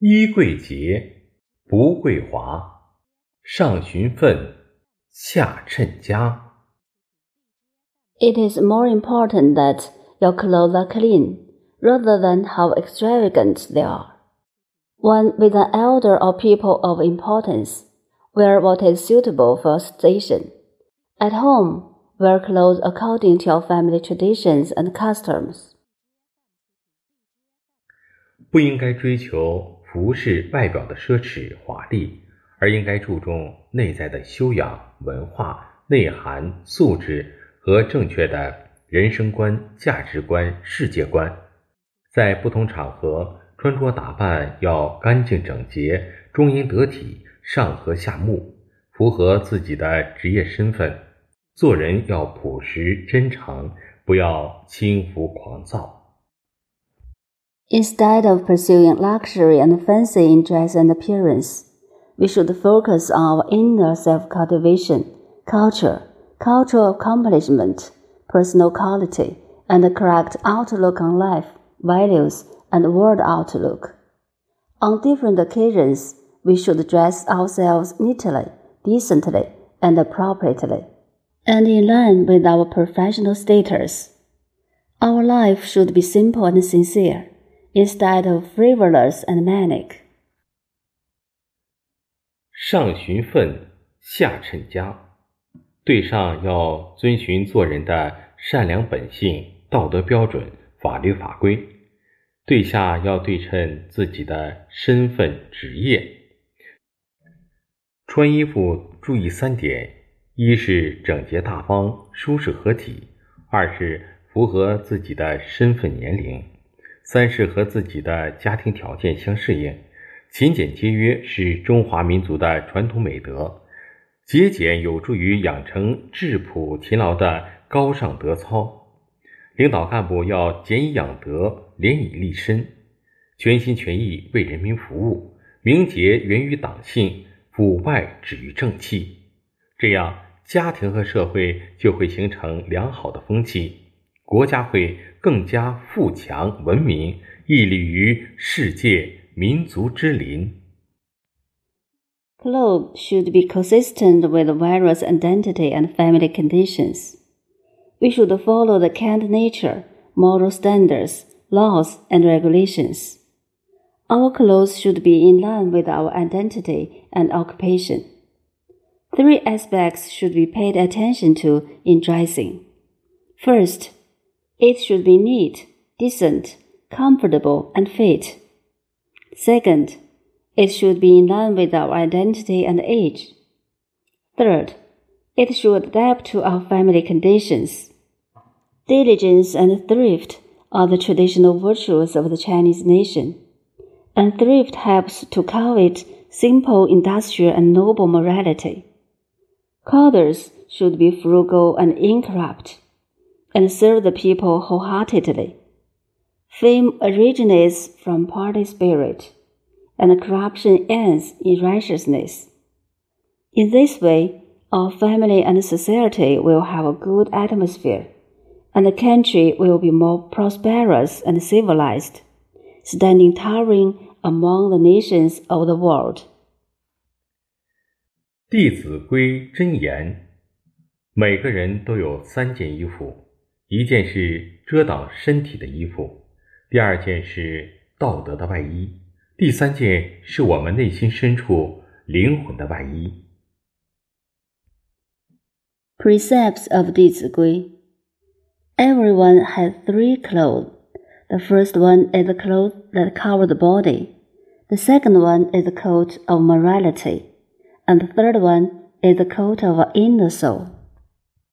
衣贵洁，不贵华。上循分，下称家。It is more important that your clothes are clean rather than how extravagant they are. One with an elder or people of importance wear what is suitable for station. At home, wear clothes according to your family traditions and customs. 不应该追求不是外表的奢侈华丽，而应该注重内在的修养、文化内涵、素质和正确的人生观、价值观、世界观。在不同场合穿着打扮要干净整洁、中英得体、上合下睦，符合自己的职业身份。做人要朴实真诚，不要轻浮狂躁。Instead of pursuing luxury and fancy in dress and appearance, we should focus on our inner self cultivation, culture, cultural accomplishment, personal quality, and the correct outlook on life, values, and world outlook. On different occasions, we should dress ourselves neatly, decently, and appropriately, and in line with our professional status. Our life should be simple and sincere instead of frivolous and manic. 上循分，下称家。对上要遵循做人的善良本性、道德标准、法律法规；对下要对称自己的身份、职业。穿衣服注意三点：一是整洁大方、舒适合体；二是符合自己的身份年龄；三是和自己的家庭条件相适应。勤俭节约是中华民族的传统美德，节俭有助于养成质朴勤劳的高尚德操。领导干部要俭以养德，廉以立身，全心全意为人民服务。名节源于党性，腐败止于正气。这样，家庭和社会就会形成良好的风气，国家会更加富强文明，屹立于世界。民族之林。 Clothes should be consistent with various identity and family conditions. We should follow the canned nature, moral standards, laws, and regulations. Our clothes should be in line with our identity and occupation. Three aspects should be paid attention to in dressing. First, it should be neat, decent, comfortable, and fit. Second, it should be in line with our identity and age. Third, it should adapt to our family conditions. Diligence and thrift are the traditional virtues of the Chinese nation, and thrift helps to cultivate simple, industrial, and noble morality. Clothes should be frugal and incorrupt, and serve the people wholeheartedly. Fame originates from party spirit, and corruption ends in righteousness. In this way, our family and society will have a good atmosphere, and the country will be more prosperous and civilized, standing towering among the nations of the world. 《弟子规》真言：每个人都有三件衣服， 一件是遮挡身体的衣服。第二件是道德的外衣，第三件是我们内心深处灵魂的外衣。Precepts of 弟子规 Everyone has three clothes. The first one is the clothes that cover the body. The second one is the coat of morality. And the third one is the coat of inner soul.